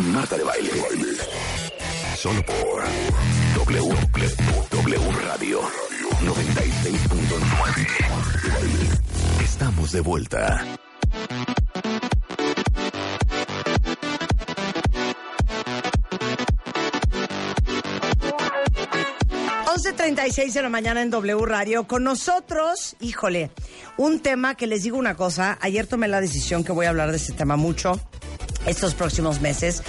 Marta de baile. Solo por W, W Radio 96.9. Estamos de vuelta. 11.36 de la mañana en W Radio. Con nosotros, híjole, un tema que les digo una cosa. Ayer tomé la decisión que voy a hablar de este tema mucho estos próximos meses,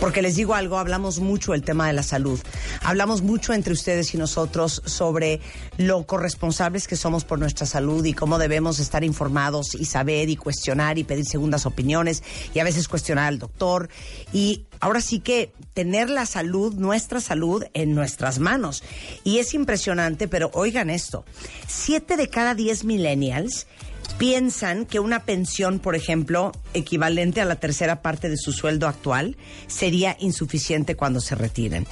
porque les digo algo, hablamos mucho del tema de la salud. Hablamos mucho entre ustedes y nosotros sobre lo corresponsables que somos por nuestra salud y cómo debemos estar informados y saber y cuestionar y pedir segundas opiniones y a veces cuestionar al doctor. Y ahora sí que tener la salud, nuestra salud, en nuestras manos. Y es impresionante, pero oigan esto, siete de cada diez millennials piensan que una pensión, por ejemplo, equivalente a la tercera parte de su sueldo actual, sería insuficiente cuando se retiren.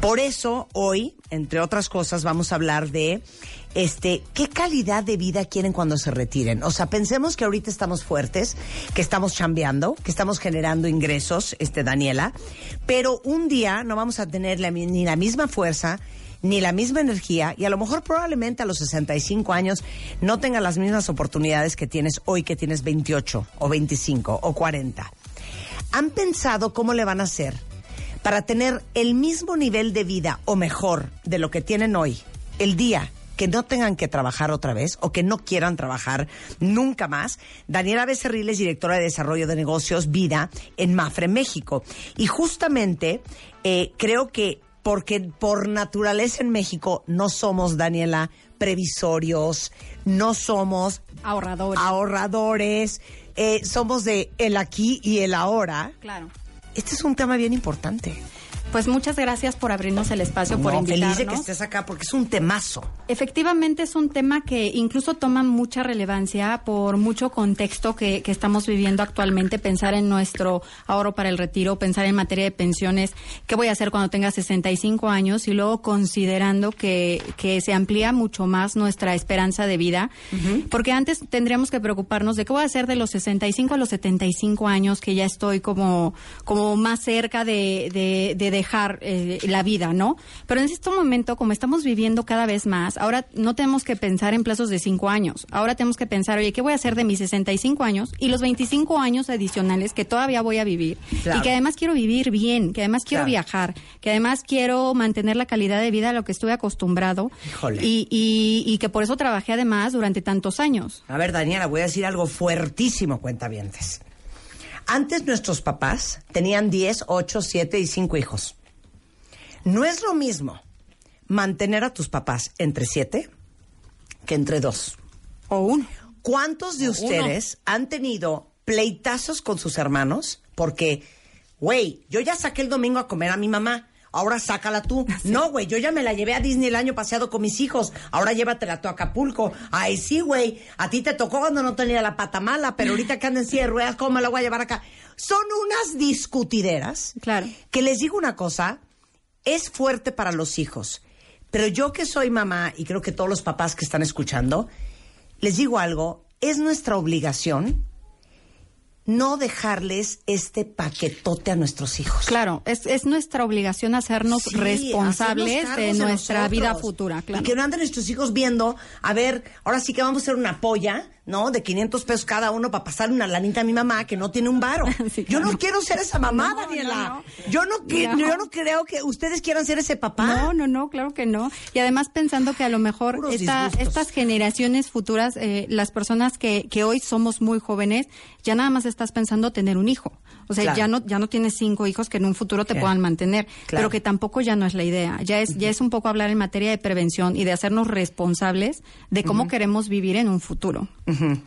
Por eso, hoy, entre otras cosas, vamos a hablar de este, ¿qué calidad de vida quieren cuando se retiren? O sea, pensemos que ahorita estamos fuertes, que estamos chambeando, que estamos generando ingresos, este, Daniela, pero un día no vamos a tener ni la misma fuerza, ni la misma energía y a lo mejor probablemente a los 65 años no tenga las mismas oportunidades que tienes hoy que tienes 28 o 25 o 40. ¿Han pensado cómo le van a hacer para tener el mismo nivel de vida o mejor de lo que tienen hoy el día que no tengan que trabajar otra vez o que no quieran trabajar nunca más. Daniela Becerril es directora de Desarrollo de Negocios Vida en Mafre, México. Y justamente eh, creo que porque por naturaleza en México no somos, Daniela, previsorios, no somos ahorradores, ahorradores eh, somos de el aquí y el ahora. Claro. Este es un tema bien importante. Pues muchas gracias por abrirnos el espacio, por invitarnos. feliz de que estés acá porque es un temazo. Efectivamente es un tema que incluso toma mucha relevancia por mucho contexto que, que, estamos viviendo actualmente. Pensar en nuestro ahorro para el retiro, pensar en materia de pensiones, qué voy a hacer cuando tenga 65 años y luego considerando que, que se amplía mucho más nuestra esperanza de vida. Porque antes tendríamos que preocuparnos de qué voy a hacer de los 65 a los 75 años, que ya estoy como, como más cerca de, de, de dejar eh, la vida, ¿no? Pero en este momento, como estamos viviendo cada vez más, ahora no tenemos que pensar en plazos de cinco años. Ahora tenemos que pensar, oye, ¿qué voy a hacer de mis 65 años y los 25 años adicionales que todavía voy a vivir? Y que además quiero vivir bien, que además quiero viajar, que además quiero mantener la calidad de vida a lo que estuve acostumbrado. Y, y, y, que por eso trabajé además durante tantos años. A ver, Daniela, voy a decir algo fuertísimo, cuentavientes. Antes nuestros papás tenían 10, 8, 7 y 5 hijos. No es lo mismo mantener a tus papás entre 7 que entre 2. O uno. ¿Cuántos de ustedes han tenido pleitazos con sus hermanos? Porque, güey, yo ya saqué el domingo a comer a mi mamá. Ahora sácala tú. No, güey, yo ya me la llevé a Disney el año pasado con mis hijos. Ahora llévatela tú a Acapulco. Ay, sí, güey. A ti te tocó cuando no tenía la pata mala, pero ahorita que anda en silla de ruedas, ¿cómo me la voy a llevar acá? Son unas discutideras. Claro. Que les digo una cosa, es fuerte para los hijos. Pero yo que soy mamá, y creo que todos los papás que están escuchando, les digo algo, es nuestra obligación no dejarles este paquetote a nuestros hijos. Claro, es, es nuestra obligación hacernos Sí, responsables hacernos de nuestra nosotros. vida futura. Claro. Y que no anden nuestros hijos viendo, a ver, ahora sí que vamos a hacer una polla, ¿no? De 500 pesos cada uno para pasar una lanita a mi mamá que no tiene un varo. Sí, Yo no quiero ser esa mamá, No, Daniela. no, no. Yo, no, que- yo no creo que ustedes quieran ser ese papá. No, no, no, claro que no. Y además pensando que a lo mejor esta- estas generaciones futuras, eh, las personas que, que hoy somos muy jóvenes, ya nada más estás pensando tener un hijo. O sea, Claro. ya no ya no tienes cinco hijos que en un futuro te Claro. puedan mantener, Claro. pero que tampoco ya no es la idea. Ya es ya es un poco hablar en materia de prevención y de hacernos responsables de cómo queremos vivir en un futuro.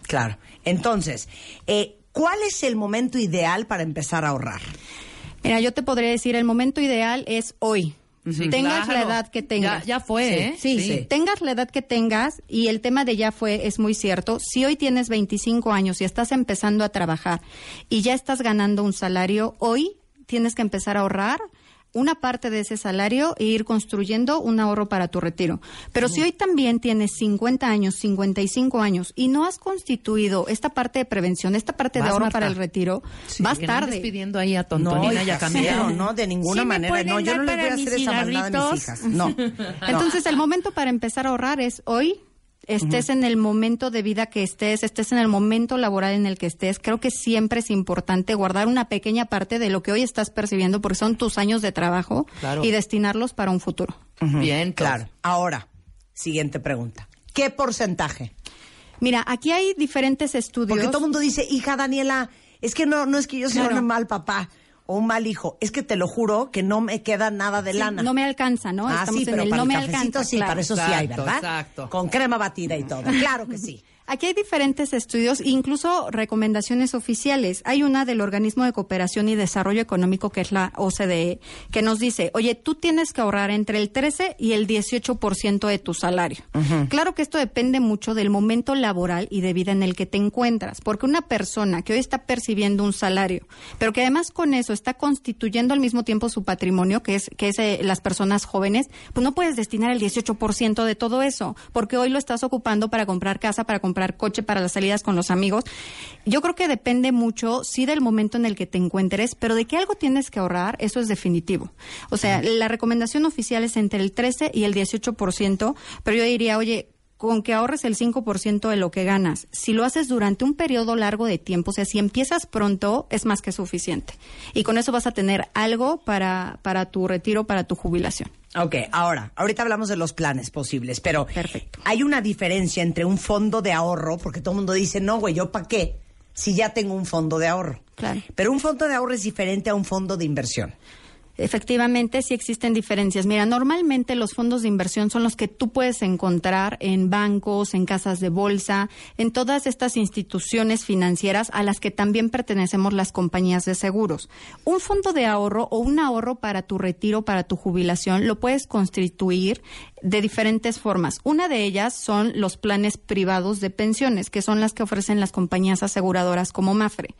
Claro. Entonces, eh, ¿cuál es el momento ideal para empezar a ahorrar? Mira, yo te podría decir, el momento ideal es hoy. Sí, tengas claro. la edad que tengas. Ya, ya fue, Sí, ¿eh? Sí, Sí. tengas la edad que tengas y el tema de ya fue es muy cierto. Si hoy tienes 25 años y estás empezando a trabajar y ya estás ganando un salario, hoy tienes que empezar a ahorrar una parte de ese salario e ir construyendo un ahorro para tu retiro. Pero si hoy también tienes 50 años, 55 años y no has constituido esta parte de prevención, esta parte de ahorro Marta. para el retiro, Sí, vas no tarde. pidiendo ahí a No, Tontonina y a cero, no, de ninguna manera. No, yo no les voy a hacer esa maldad a mis hijas. No. no. Entonces, el momento para empezar a ahorrar es hoy. Estés en el momento de vida que estés, estés en el momento laboral en el que estés. Creo que siempre es importante guardar una pequeña parte de lo que hoy estás percibiendo, porque son tus años de trabajo, Claro. y destinarlos para un futuro. Bien, Claro. Ahora, siguiente pregunta. ¿Qué porcentaje? Mira, aquí hay diferentes estudios. Porque todo el mundo dice, hija Daniela, es que no, no es que yo sea Claro. un mal papá o un mal hijo, es que te lo juro que no me queda nada de Sí, lana. no me alcanza, ¿no? ah, Estamos sí, en pero el para no el me cafecito alcanza. sí, claro. para eso sí hay, Exacto, ¿verdad? exacto. Con crema batida y todo. Claro que sí. Aquí hay diferentes estudios, incluso recomendaciones oficiales. Hay una del Organismo de Cooperación y Desarrollo Económico, que es la OCDE, que nos dice, oye, tú tienes que ahorrar entre el 13 y el 18% de tu salario. Claro que esto depende mucho del momento laboral y de vida en el que te encuentras, porque una persona que hoy está percibiendo un salario, pero que además con eso está constituyendo al mismo tiempo su patrimonio, que es, que es eh, las personas jóvenes, pues no puedes destinar el 18% de todo eso, porque hoy lo estás ocupando para comprar casa, para comprar coche, para las salidas con los amigos. Yo creo que depende mucho, sí, del momento en el que te encuentres, pero de que algo tienes que ahorrar, eso es definitivo. O sea, la recomendación oficial es entre el 13 y el 18%, pero yo diría, oye, con que ahorres el 5% de lo que ganas, si lo haces durante un periodo largo de tiempo, o sea, si empiezas pronto, es más que suficiente. Y con eso vas a tener algo para, para tu retiro, para tu jubilación. Ok, ahora, ahorita hablamos de los planes posibles, pero Perfecto. hay una diferencia entre un fondo de ahorro, porque todo el mundo dice, no, güey, ¿yo para qué? Si ya tengo un fondo de ahorro. Claro. Pero un fondo de ahorro es diferente a un fondo de inversión. Efectivamente, sí existen diferencias. Mira, normalmente los fondos de inversión son los que tú puedes encontrar en bancos, en casas de bolsa, en todas estas instituciones financieras a las que también pertenecemos las compañías de seguros. Un fondo de ahorro o un ahorro para tu retiro, para tu jubilación, lo puedes constituir de diferentes formas. Una de ellas son los planes privados de pensiones, que son las que ofrecen las compañías aseguradoras como Mafre.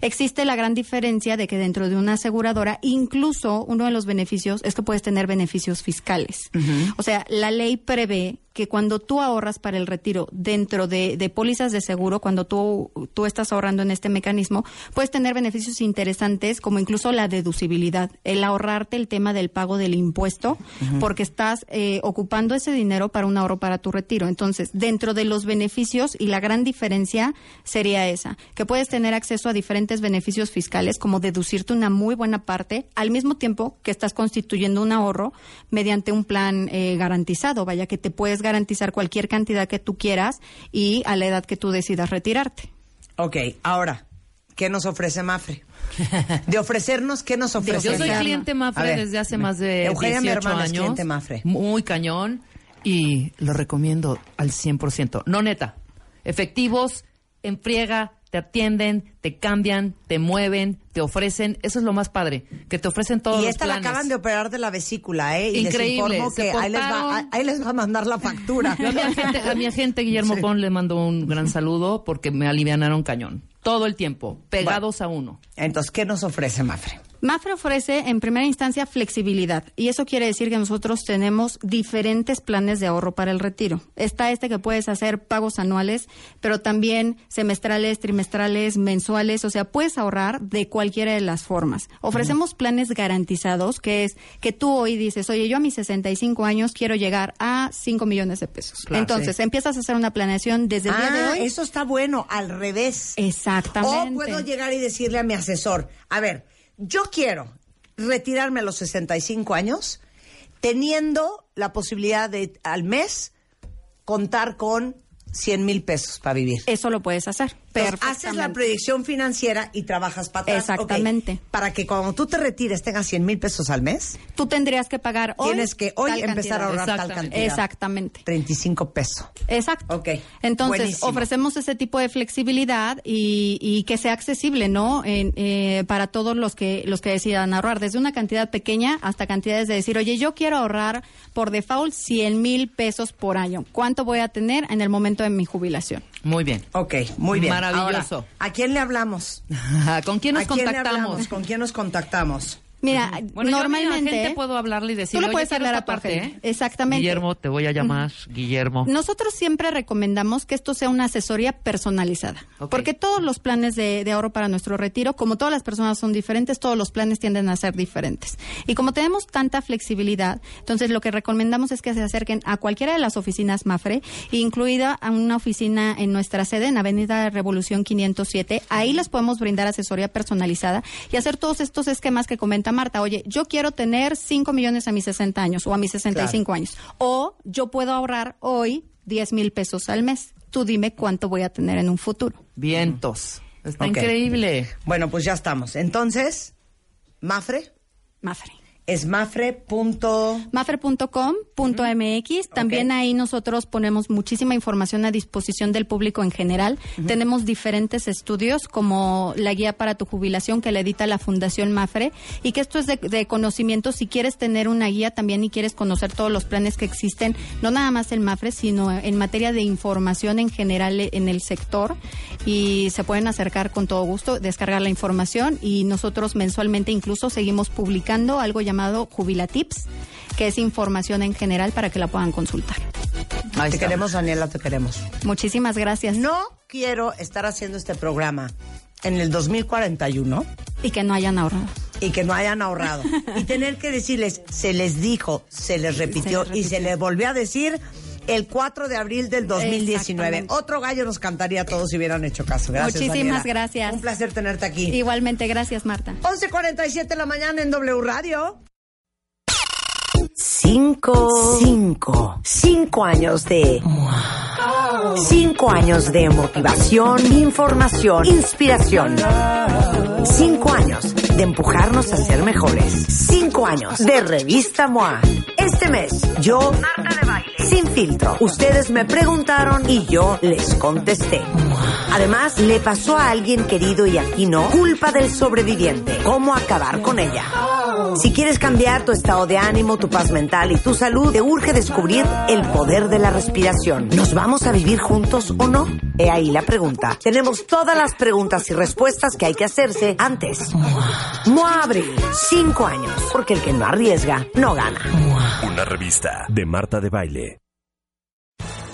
Existe la gran diferencia de que dentro de una aseguradora, incluso uno de los beneficios es que puedes tener beneficios fiscales. O sea, la ley prevé que cuando tú ahorras para el retiro dentro de, de pólizas de seguro, cuando tú, tú estás ahorrando en este mecanismo, puedes tener beneficios interesantes como incluso la deducibilidad, el ahorrarte el tema del pago del impuesto, porque estás eh, ocupando ese dinero para un ahorro para tu retiro. Entonces, dentro de los beneficios y la gran diferencia sería esa, que puedes tener acceso a diferentes beneficios fiscales, como deducirte una muy buena parte, al mismo tiempo que estás constituyendo un ahorro mediante un plan eh, garantizado, vaya que te puedes garantizar cualquier cantidad que tú quieras y a la edad que tú decidas retirarte. Ok, ahora, ¿qué nos ofrece Mafre? De ofrecernos, ¿qué nos ofrece? Yo soy cliente Mafre ver, desde hace más de Eugenia, 18 mi hermana, es años. cliente Mafre. Muy cañón y lo recomiendo al 100%. No neta. Efectivos, en friega, te atienden, te cambian, te mueven, te ofrecen. Eso es lo más padre, que te ofrecen todos Y los esta la planes. acaban de operar de la vesícula, ¿eh? Y Increíble, les informo que ahí les, va, ahí les va a mandar la factura. Yo a mi agente, a mi agente Guillermo Sí. Pon le mando un gran saludo porque me alivianaron cañón. Todo el tiempo, pegados a uno. Entonces, ¿qué nos ofrece Mafre? Mafre ofrece en primera instancia flexibilidad y eso quiere decir que nosotros tenemos diferentes planes de ahorro para el retiro. Está este que puedes hacer pagos anuales, pero también semestrales, trimestrales, mensuales, o sea, puedes ahorrar de cualquiera de las formas. Ofrecemos planes garantizados, que es que tú hoy dices, oye, yo a mis 65 años quiero llegar a 5 millones de pesos. Claro, Entonces, sí. empiezas a hacer una planeación desde el día de Ah, hoy. eso está bueno, al revés. Exactamente. O puedo llegar y decirle a mi asesor, a ver, yo quiero retirarme a los 65 años teniendo la posibilidad de al mes contar con 100 mil pesos para vivir. Eso lo puedes hacer. Haces la proyección financiera y trabajas para atrás. Exactamente. Para que cuando tú te retires tengas 100 mil pesos al mes, Tú tendrías que pagar hoy. tienes que hoy empezar a ahorrar tal Exactamente. cantidad. Exactamente. 35 pesos. Exacto. Ok, Entonces, buenísimo. ofrecemos ese tipo de flexibilidad y, y que sea accesible, ¿no? En, eh, para todos los que los que decidan ahorrar, desde una cantidad pequeña hasta cantidades de decir, oye, yo quiero ahorrar por default 100 mil pesos por año. ¿Cuánto voy a tener en el momento de mi jubilación? Muy bien. Ok, muy bien. Maravilloso. Ahora, ¿A quién le hablamos? ¿Con quién nos ¿A quién le contactamos? hablamos? ¿Con quién nos contactamos? Mira, Bueno, yo a normalmente agente puedo hablarle y tú decirle, le puedes "Oye, quiero hablar a tu parte. ¿eh?". Exactamente. Guillermo, te voy a llamar Guillermo. Nosotros siempre recomendamos que esto sea una asesoría personalizada, porque todos los planes de, de ahorro para nuestro retiro, como todas las personas son diferentes, todos los planes tienden a ser diferentes. Y como tenemos tanta flexibilidad, entonces lo que recomendamos es que se acerquen a cualquiera de las oficinas MAFRE, incluida a una oficina en nuestra sede en Avenida Revolución 507. Ahí les podemos brindar asesoría personalizada y hacer todos estos esquemas que comenta Marta. Oye, yo quiero tener 5 millones a mis 60 años o a mis 65 años. O yo puedo ahorrar hoy 10 mil pesos al mes. Tú dime cuánto voy a tener en un futuro. Vientos. Está increíble. Bueno, pues ya estamos. Entonces, Mafre Mafre. Es mafre.com. Mafre.com.mx. También ahí nosotros ponemos muchísima información a disposición del público en general. Tenemos diferentes estudios como la guía para tu jubilación que le edita la Fundación Mafre y que esto es de, de conocimiento. Si quieres tener una guía también y quieres conocer todos los planes que existen, no nada más el Mafre, sino en materia de información en general en el sector y se pueden acercar con todo gusto, descargar la información y nosotros mensualmente incluso seguimos publicando algo llamado Jubilatips, que es información en general para que la puedan consultar. Ahí Te está. queremos, Daniela, te queremos. Muchísimas gracias. No quiero estar haciendo este programa en el 2041 Y que no hayan ahorrado. y que no hayan ahorrado. y tener que decirles, se les dijo, se les repitió, Se les y se les volvió a decir el 4 de abril del 2019. Exactamente. Otro gallo nos cantaría a todos si hubieran hecho caso. Gracias, Muchísimas Daniela. gracias. Un placer tenerte aquí. Igualmente, gracias Marta. 11.47 de la mañana en W Radio. Cinco, cinco, cinco años de... Cinco años de motivación, información, inspiración. Cinco años de empujarnos a ser mejores. Cinco años de Revista MOA. Este mes, yo, Marta de Baile, sin filtro. Ustedes me preguntaron y yo les contesté. Además, le pasó a alguien querido y aquí no, culpa del sobreviviente. ¿Cómo acabar con ella? Si quieres cambiar tu estado de ánimo, tu paz mental y tu salud, te urge descubrir el poder de la respiración. ¿Nos vamos a vivir juntos o no? He ahí la pregunta. Tenemos todas las preguntas y respuestas que hay que hacerse antes. MOA Abril, cinco años, porque el que no arriesga, no gana. Una revista de Marta de Baile.